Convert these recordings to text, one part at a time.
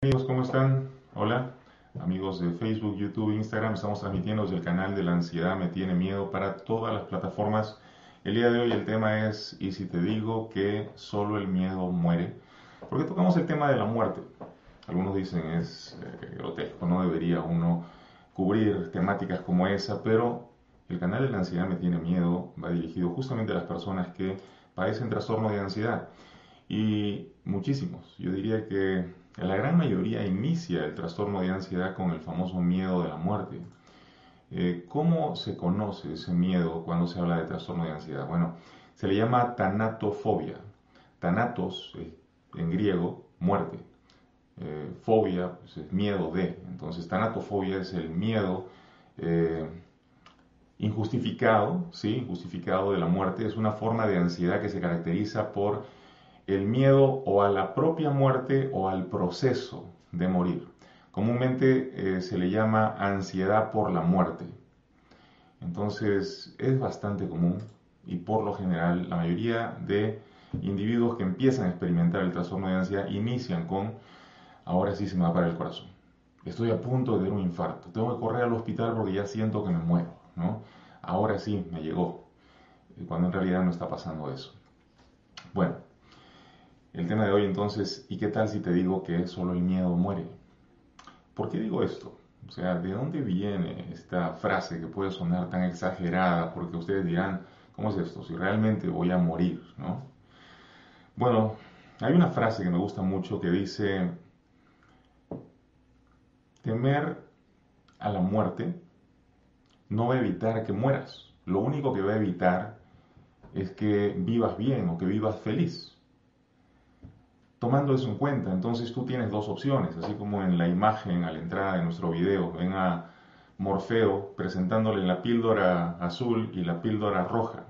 Amigos, ¿cómo están? Hola, amigos de Facebook, YouTube, Instagram. Estamos transmitiendo desde el canal de la ansiedad me tiene miedo para todas las plataformas. El día de hoy el tema es ¿y si te digo que solo el miedo muere? Porque tocamos el tema de la muerte. Algunos dicen es eh, grotesco, no debería uno cubrir temáticas como esa, pero el canal de la ansiedad me tiene miedo va dirigido justamente a las personas que padecen trastorno de ansiedad. Y muchísimos, yo diría que la gran mayoría inicia el trastorno de ansiedad con el famoso miedo de la muerte. Eh, ¿Cómo se conoce ese miedo cuando se habla de trastorno de ansiedad? Bueno, se le llama tanatofobia. Tanatos, en griego, muerte. Eh, fobia pues, es miedo de. Entonces, tanatofobia es el miedo eh, injustificado, ¿sí? Injustificado de la muerte. Es una forma de ansiedad que se caracteriza por el miedo o a la propia muerte o al proceso de morir. Comúnmente eh, se le llama ansiedad por la muerte. Entonces es bastante común y por lo general la mayoría de individuos que empiezan a experimentar el trastorno de ansiedad inician con ahora sí se me va para el corazón. Estoy a punto de tener un infarto. Tengo que correr al hospital porque ya siento que me muero. ¿no? Ahora sí me llegó. Cuando en realidad no está pasando eso. Bueno, el tema de hoy entonces, ¿y qué tal si te digo que solo el miedo muere? ¿Por qué digo esto? O sea, ¿de dónde viene esta frase que puede sonar tan exagerada? Porque ustedes dirán, ¿cómo es esto? Si realmente voy a morir, ¿no? Bueno, hay una frase que me gusta mucho que dice, temer a la muerte no va a evitar que mueras. Lo único que va a evitar es que vivas bien o que vivas feliz. Tomando eso en cuenta, entonces tú tienes dos opciones, así como en la imagen a la entrada de nuestro video, ven a Morfeo presentándole la píldora azul y la píldora roja.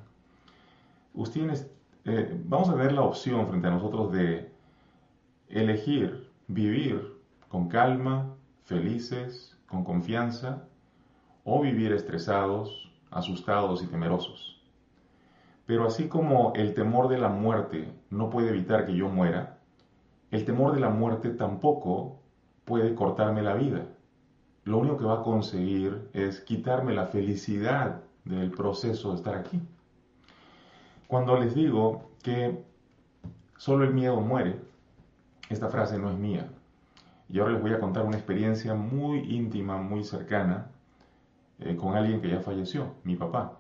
Ustedes, eh, vamos a ver la opción frente a nosotros de elegir vivir con calma, felices, con confianza, o vivir estresados, asustados y temerosos. Pero así como el temor de la muerte no puede evitar que yo muera, el temor de la muerte tampoco puede cortarme la vida. Lo único que va a conseguir es quitarme la felicidad del proceso de estar aquí. Cuando les digo que solo el miedo muere, esta frase no es mía. Y ahora les voy a contar una experiencia muy íntima, muy cercana, eh, con alguien que ya falleció, mi papá.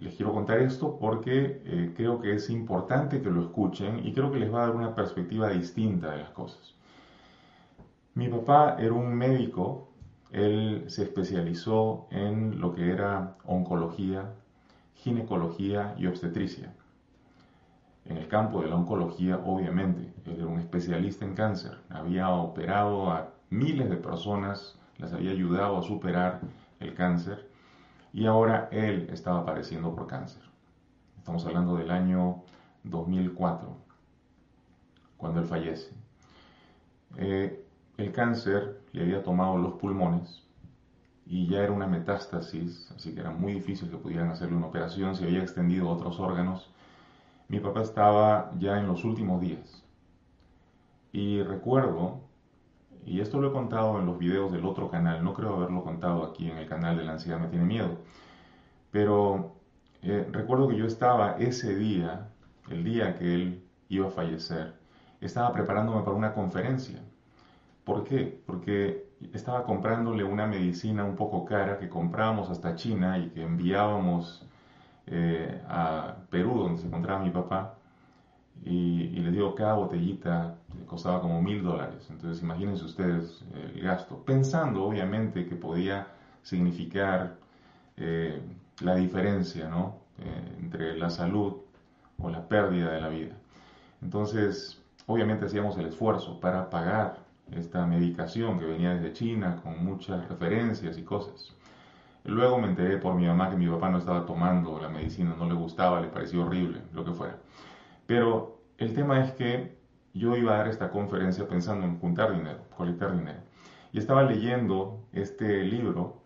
Les quiero contar esto porque eh, creo que es importante que lo escuchen y creo que les va a dar una perspectiva distinta de las cosas. Mi papá era un médico, él se especializó en lo que era oncología, ginecología y obstetricia. En el campo de la oncología, obviamente, él era un especialista en cáncer, había operado a miles de personas, las había ayudado a superar el cáncer y ahora él estaba padeciendo por cáncer. Estamos hablando del año 2004, cuando él fallece. Eh, el cáncer le había tomado los pulmones y ya era una metástasis, así que era muy difícil que pudieran hacerle una operación, se había extendido a otros órganos. Mi papá estaba ya en los últimos días. Y recuerdo y esto lo he contado en los videos del otro canal, no creo haberlo contado aquí en el canal de la ansiedad me tiene miedo, pero eh, recuerdo que yo estaba ese día, el día que él iba a fallecer, estaba preparándome para una conferencia. ¿Por qué? Porque estaba comprándole una medicina un poco cara que comprábamos hasta China y que enviábamos eh, a Perú, donde se encontraba mi papá, y, y les digo, cada botellita costaba como mil dólares. Entonces imagínense ustedes el gasto, pensando obviamente que podía significar eh, la diferencia ¿no? Eh, entre la salud o la pérdida de la vida. Entonces, obviamente hacíamos el esfuerzo para pagar esta medicación que venía desde China con muchas referencias y cosas. Luego me enteré por mi mamá que mi papá no estaba tomando la medicina, no le gustaba, le pareció horrible, lo que fuera. Pero el tema es que yo iba a dar esta conferencia pensando en juntar dinero, colectar dinero. Y estaba leyendo este libro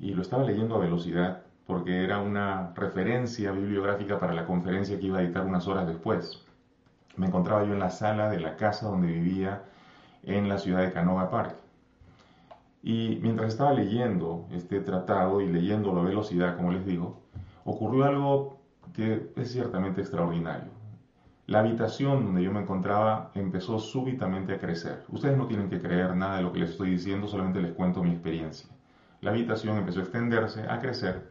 y lo estaba leyendo a velocidad porque era una referencia bibliográfica para la conferencia que iba a editar unas horas después. Me encontraba yo en la sala de la casa donde vivía en la ciudad de Canoga Park. Y mientras estaba leyendo este tratado y leyendo a velocidad, como les digo, ocurrió algo que es ciertamente extraordinario. La habitación donde yo me encontraba empezó súbitamente a crecer. Ustedes no tienen que creer nada de lo que les estoy diciendo, solamente les cuento mi experiencia. La habitación empezó a extenderse, a crecer.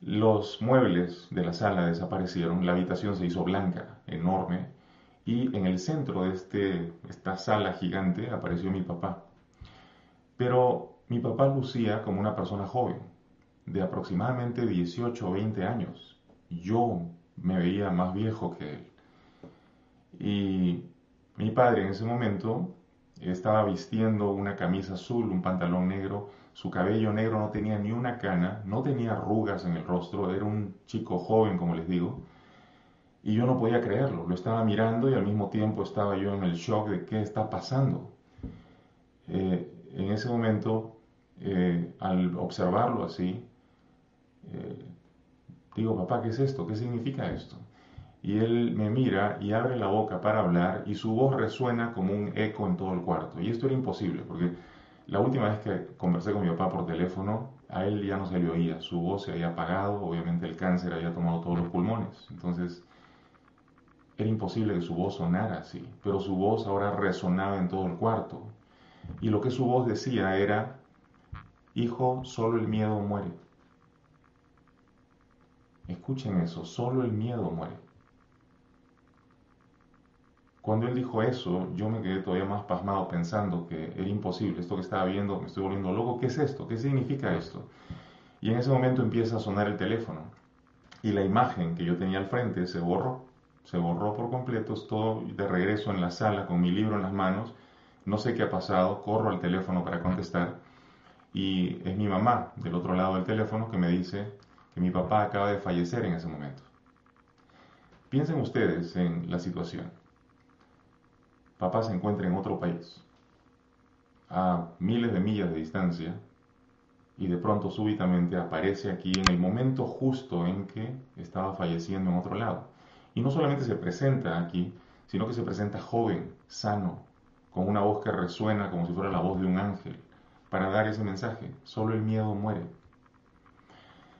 Los muebles de la sala desaparecieron, la habitación se hizo blanca, enorme, y en el centro de este, esta sala gigante apareció mi papá. Pero mi papá lucía como una persona joven, de aproximadamente 18 o 20 años. Yo me veía más viejo que él. Y mi padre en ese momento estaba vistiendo una camisa azul, un pantalón negro, su cabello negro no tenía ni una cana, no tenía arrugas en el rostro, era un chico joven, como les digo, y yo no podía creerlo, lo estaba mirando y al mismo tiempo estaba yo en el shock de qué está pasando. Eh, en ese momento, eh, al observarlo así, eh, digo, papá, ¿qué es esto? ¿Qué significa esto? Y él me mira y abre la boca para hablar y su voz resuena como un eco en todo el cuarto. Y esto era imposible, porque la última vez que conversé con mi papá por teléfono, a él ya no se le oía, su voz se había apagado, obviamente el cáncer había tomado todos los pulmones. Entonces, era imposible que su voz sonara así, pero su voz ahora resonaba en todo el cuarto. Y lo que su voz decía era, hijo, solo el miedo muere. Escuchen eso, solo el miedo muere. Cuando él dijo eso, yo me quedé todavía más pasmado pensando que era imposible, esto que estaba viendo, me estoy volviendo loco, ¿qué es esto? ¿Qué significa esto? Y en ese momento empieza a sonar el teléfono y la imagen que yo tenía al frente se borró, se borró por completo, estoy de regreso en la sala con mi libro en las manos, no sé qué ha pasado, corro al teléfono para contestar y es mi mamá del otro lado del teléfono que me dice que mi papá acaba de fallecer en ese momento. Piensen ustedes en la situación papá se encuentra en otro país, a miles de millas de distancia, y de pronto súbitamente aparece aquí en el momento justo en que estaba falleciendo en otro lado. Y no solamente se presenta aquí, sino que se presenta joven, sano, con una voz que resuena como si fuera la voz de un ángel, para dar ese mensaje. Solo el miedo muere.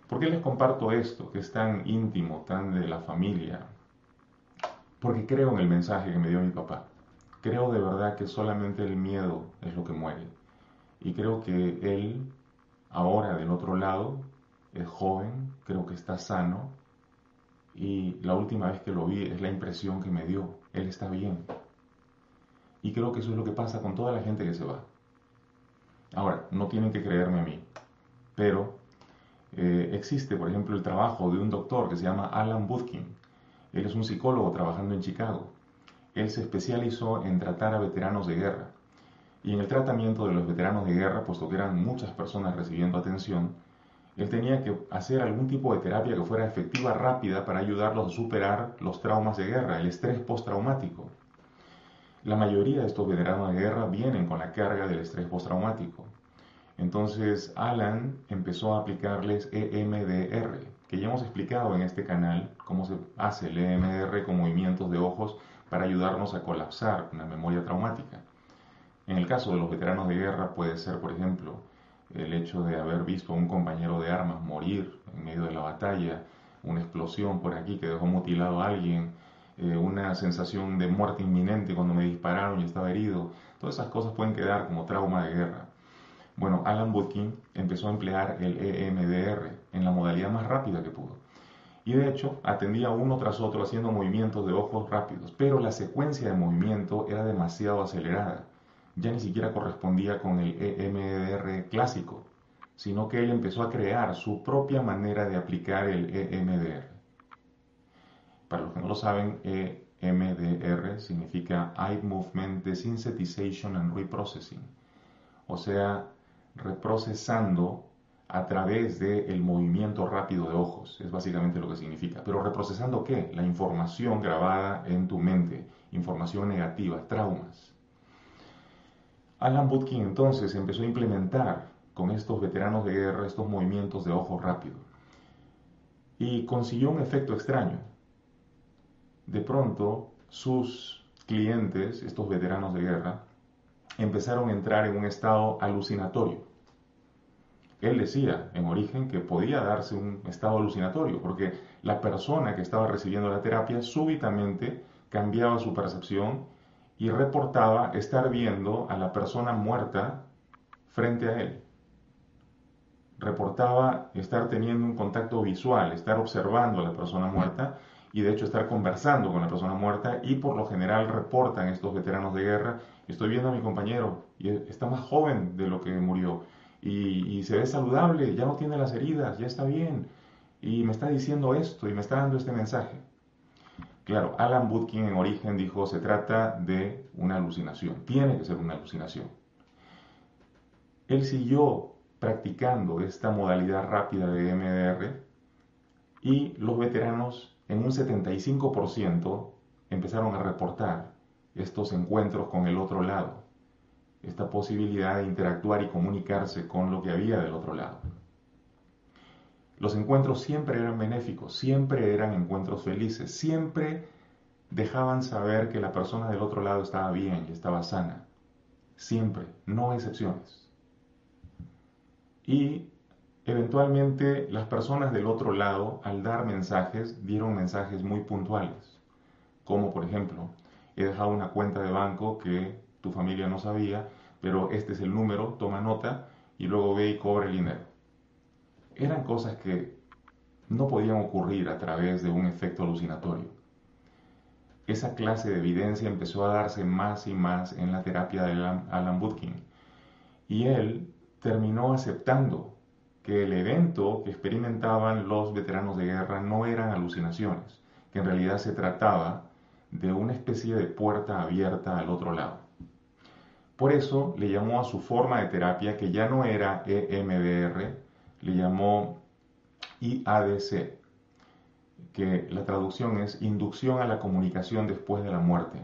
¿Por qué les comparto esto, que es tan íntimo, tan de la familia? Porque creo en el mensaje que me dio mi papá. Creo de verdad que solamente el miedo es lo que muere. Y creo que él, ahora del otro lado, es joven, creo que está sano. Y la última vez que lo vi es la impresión que me dio. Él está bien. Y creo que eso es lo que pasa con toda la gente que se va. Ahora, no tienen que creerme a mí, pero eh, existe, por ejemplo, el trabajo de un doctor que se llama Alan Budkin. Él es un psicólogo trabajando en Chicago él se especializó en tratar a veteranos de guerra. Y en el tratamiento de los veteranos de guerra, puesto que eran muchas personas recibiendo atención, él tenía que hacer algún tipo de terapia que fuera efectiva, rápida, para ayudarlos a superar los traumas de guerra, el estrés postraumático. La mayoría de estos veteranos de guerra vienen con la carga del estrés postraumático. Entonces Alan empezó a aplicarles EMDR, que ya hemos explicado en este canal cómo se hace el EMDR con movimientos de ojos para ayudarnos a colapsar una memoria traumática. En el caso de los veteranos de guerra puede ser, por ejemplo, el hecho de haber visto a un compañero de armas morir en medio de la batalla, una explosión por aquí que dejó mutilado a alguien, eh, una sensación de muerte inminente cuando me dispararon y estaba herido. Todas esas cosas pueden quedar como trauma de guerra. Bueno, Alan Woodkin empezó a emplear el EMDR en la modalidad más rápida que pudo y de hecho atendía uno tras otro haciendo movimientos de ojos rápidos, pero la secuencia de movimiento era demasiado acelerada, ya ni siquiera correspondía con el EMDR clásico, sino que él empezó a crear su propia manera de aplicar el EMDR. Para los que no lo saben, EMDR significa Eye Movement Desensitization and Reprocessing, o sea, reprocesando a través del movimiento rápido de ojos, es básicamente lo que significa. Pero reprocesando qué? La información grabada en tu mente, información negativa, traumas. Alan Butkin entonces empezó a implementar con estos veteranos de guerra estos movimientos de ojo rápido y consiguió un efecto extraño. De pronto sus clientes, estos veteranos de guerra, empezaron a entrar en un estado alucinatorio. Él decía en origen que podía darse un estado alucinatorio, porque la persona que estaba recibiendo la terapia súbitamente cambiaba su percepción y reportaba estar viendo a la persona muerta frente a él. Reportaba estar teniendo un contacto visual, estar observando a la persona muerta y de hecho estar conversando con la persona muerta y por lo general reportan estos veteranos de guerra, estoy viendo a mi compañero y está más joven de lo que murió y, se ve saludable, ya no tiene las heridas, ya está bien, y me está diciendo esto y me está dando este mensaje. Claro, Alan Budkin en origen dijo, se trata de una alucinación, tiene que ser una alucinación. Él siguió practicando esta modalidad rápida de MDR y los veteranos en un 75% empezaron a reportar estos encuentros con el otro lado esta posibilidad de interactuar y comunicarse con lo que había del otro lado. Los encuentros siempre eran benéficos, siempre eran encuentros felices, siempre dejaban saber que la persona del otro lado estaba bien y estaba sana. Siempre, no excepciones. Y eventualmente las personas del otro lado, al dar mensajes, dieron mensajes muy puntuales. Como por ejemplo, he dejado una cuenta de banco que tu familia no sabía, pero este es el número, toma nota y luego ve y cobra el dinero. Eran cosas que no podían ocurrir a través de un efecto alucinatorio. Esa clase de evidencia empezó a darse más y más en la terapia de Alan Budkin y él terminó aceptando que el evento que experimentaban los veteranos de guerra no eran alucinaciones, que en realidad se trataba de una especie de puerta abierta al otro lado. Por eso le llamó a su forma de terapia, que ya no era EMDR, le llamó IADC, que la traducción es inducción a la comunicación después de la muerte.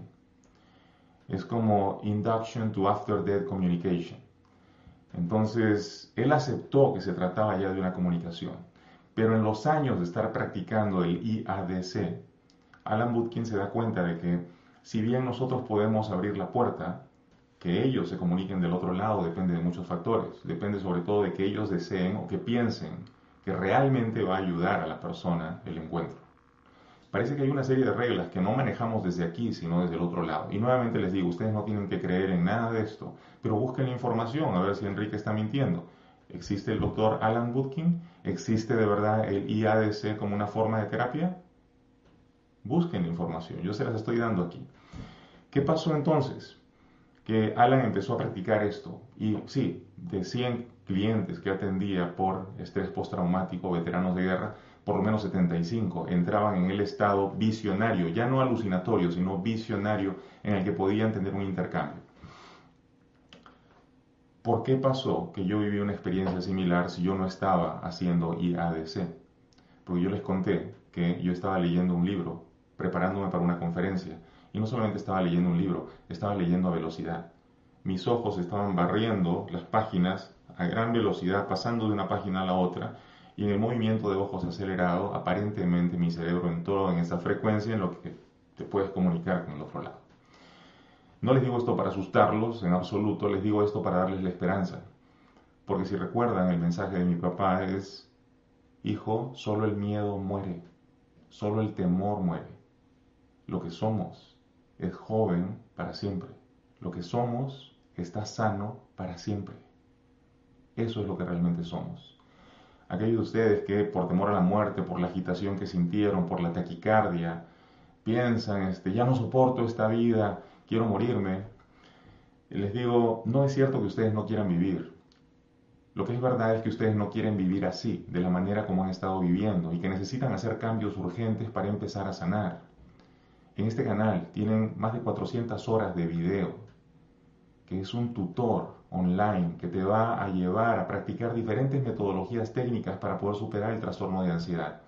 Es como Induction to After Death Communication. Entonces, él aceptó que se trataba ya de una comunicación. Pero en los años de estar practicando el IADC, Alan Budkin se da cuenta de que si bien nosotros podemos abrir la puerta, que ellos se comuniquen del otro lado depende de muchos factores. Depende sobre todo de que ellos deseen o que piensen que realmente va a ayudar a la persona el encuentro. Parece que hay una serie de reglas que no manejamos desde aquí, sino desde el otro lado. Y nuevamente les digo, ustedes no tienen que creer en nada de esto, pero busquen la información a ver si Enrique está mintiendo. ¿Existe el doctor Alan Woodkin? ¿Existe de verdad el IADC como una forma de terapia? Busquen la información, yo se las estoy dando aquí. ¿Qué pasó entonces? Que Alan empezó a practicar esto. Y sí, de 100 clientes que atendía por estrés postraumático, veteranos de guerra, por lo menos 75 entraban en el estado visionario, ya no alucinatorio, sino visionario, en el que podían tener un intercambio. ¿Por qué pasó que yo viví una experiencia similar si yo no estaba haciendo IADC? Porque yo les conté que yo estaba leyendo un libro, preparándome para una conferencia, y no solamente estaba leyendo un libro, estaba leyendo a velocidad. Mis ojos estaban barriendo las páginas a gran velocidad, pasando de una página a la otra, y en el movimiento de ojos acelerado, aparentemente mi cerebro entró en esa frecuencia en lo que te puedes comunicar con el otro lado. No les digo esto para asustarlos en absoluto, les digo esto para darles la esperanza. Porque si recuerdan, el mensaje de mi papá es, hijo, solo el miedo muere, solo el temor muere. Lo que somos es joven para siempre. Lo que somos está sano para siempre. Eso es lo que realmente somos. Aquellos de ustedes que por temor a la muerte, por la agitación que sintieron, por la taquicardia, piensan, este, ya no soporto esta vida, quiero morirme, les digo, no es cierto que ustedes no quieran vivir. Lo que es verdad es que ustedes no quieren vivir así, de la manera como han estado viviendo, y que necesitan hacer cambios urgentes para empezar a sanar. En este canal tienen más de 400 horas de video, que es un tutor online que te va a llevar a practicar diferentes metodologías técnicas para poder superar el trastorno de ansiedad.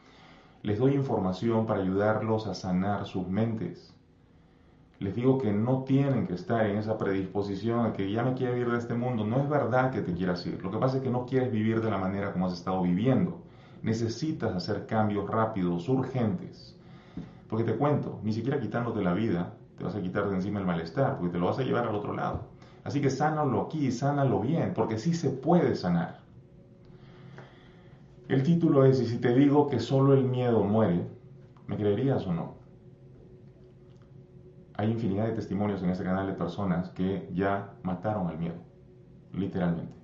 Les doy información para ayudarlos a sanar sus mentes. Les digo que no tienen que estar en esa predisposición a que ya me quiero ir de este mundo. No es verdad que te quieras ir. Lo que pasa es que no quieres vivir de la manera como has estado viviendo. Necesitas hacer cambios rápidos, urgentes. Porque te cuento, ni siquiera quitándote la vida te vas a quitar de encima el malestar, porque te lo vas a llevar al otro lado. Así que sánalo aquí, sánalo bien, porque sí se puede sanar. El título es, y si te digo que solo el miedo muere, ¿me creerías o no? Hay infinidad de testimonios en este canal de personas que ya mataron al miedo, literalmente.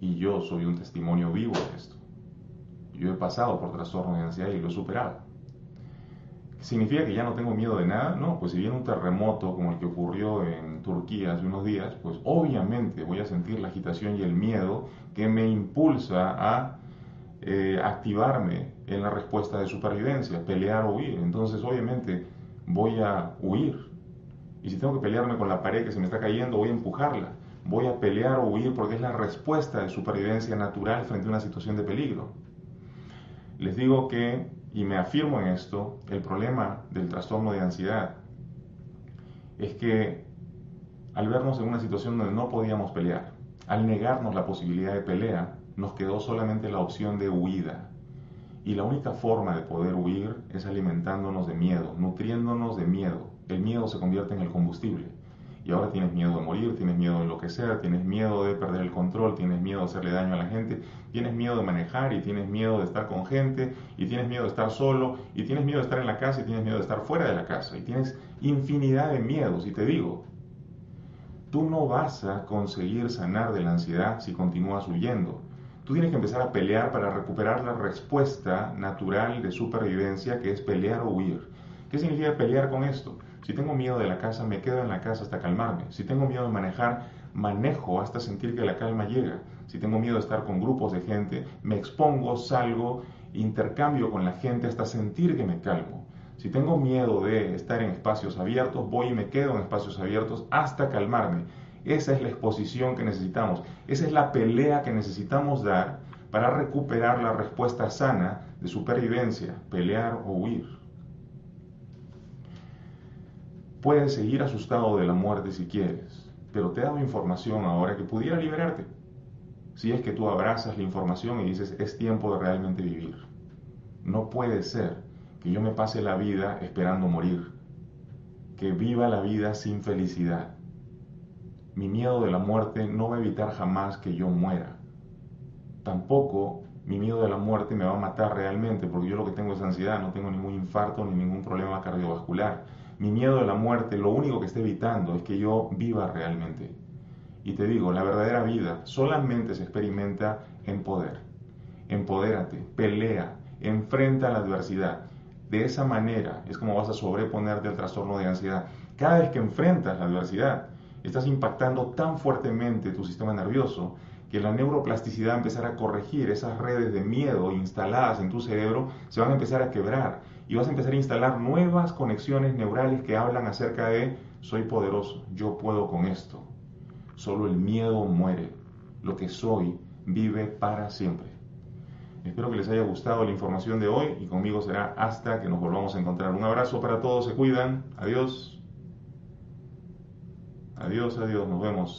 Y yo soy un testimonio vivo de esto. Yo he pasado por trastorno de ansiedad y lo he superado. ¿Significa que ya no tengo miedo de nada? No, pues si viene un terremoto como el que ocurrió en Turquía hace unos días, pues obviamente voy a sentir la agitación y el miedo que me impulsa a eh, activarme en la respuesta de supervivencia, pelear o huir. Entonces obviamente voy a huir. Y si tengo que pelearme con la pared que se me está cayendo, voy a empujarla. Voy a pelear o huir porque es la respuesta de supervivencia natural frente a una situación de peligro. Les digo que y me afirmo en esto, el problema del trastorno de ansiedad es que al vernos en una situación donde no podíamos pelear, al negarnos la posibilidad de pelea, nos quedó solamente la opción de huida. Y la única forma de poder huir es alimentándonos de miedo, nutriéndonos de miedo. El miedo se convierte en el combustible y ahora tienes miedo de morir, tienes miedo de enloquecer, tienes miedo de perder el control, tienes miedo de hacerle daño a la gente, tienes miedo de manejar y tienes miedo de estar con gente y tienes miedo de estar solo y tienes miedo de estar en la casa y tienes miedo de estar fuera de la casa y tienes infinidad de miedos y te digo, tú no vas a conseguir sanar de la ansiedad si continúas huyendo. Tú tienes que empezar a pelear para recuperar la respuesta natural de supervivencia que es pelear o huir. ¿Qué significa pelear con esto? Si tengo miedo de la casa, me quedo en la casa hasta calmarme. Si tengo miedo de manejar, manejo hasta sentir que la calma llega. Si tengo miedo de estar con grupos de gente, me expongo, salgo, intercambio con la gente hasta sentir que me calmo. Si tengo miedo de estar en espacios abiertos, voy y me quedo en espacios abiertos hasta calmarme. Esa es la exposición que necesitamos. Esa es la pelea que necesitamos dar para recuperar la respuesta sana de supervivencia, pelear o huir. Puedes seguir asustado de la muerte si quieres, pero te he dado información ahora que pudiera liberarte. Si es que tú abrazas la información y dices, es tiempo de realmente vivir. No puede ser que yo me pase la vida esperando morir, que viva la vida sin felicidad. Mi miedo de la muerte no va a evitar jamás que yo muera. Tampoco mi miedo de la muerte me va a matar realmente, porque yo lo que tengo es ansiedad, no tengo ningún infarto ni ningún problema cardiovascular mi miedo de la muerte lo único que está evitando es que yo viva realmente. Y te digo, la verdadera vida solamente se experimenta en poder. Empodérate, pelea, enfrenta la adversidad. De esa manera es como vas a sobreponerte al trastorno de ansiedad. Cada vez que enfrentas la adversidad, estás impactando tan fuertemente tu sistema nervioso que la neuroplasticidad empezará a corregir esas redes de miedo instaladas en tu cerebro, se van a empezar a quebrar y vas a empezar a instalar nuevas conexiones neurales que hablan acerca de soy poderoso, yo puedo con esto. Solo el miedo muere. Lo que soy vive para siempre. Espero que les haya gustado la información de hoy y conmigo será hasta que nos volvamos a encontrar. Un abrazo para todos, se cuidan. Adiós. Adiós, adiós, nos vemos.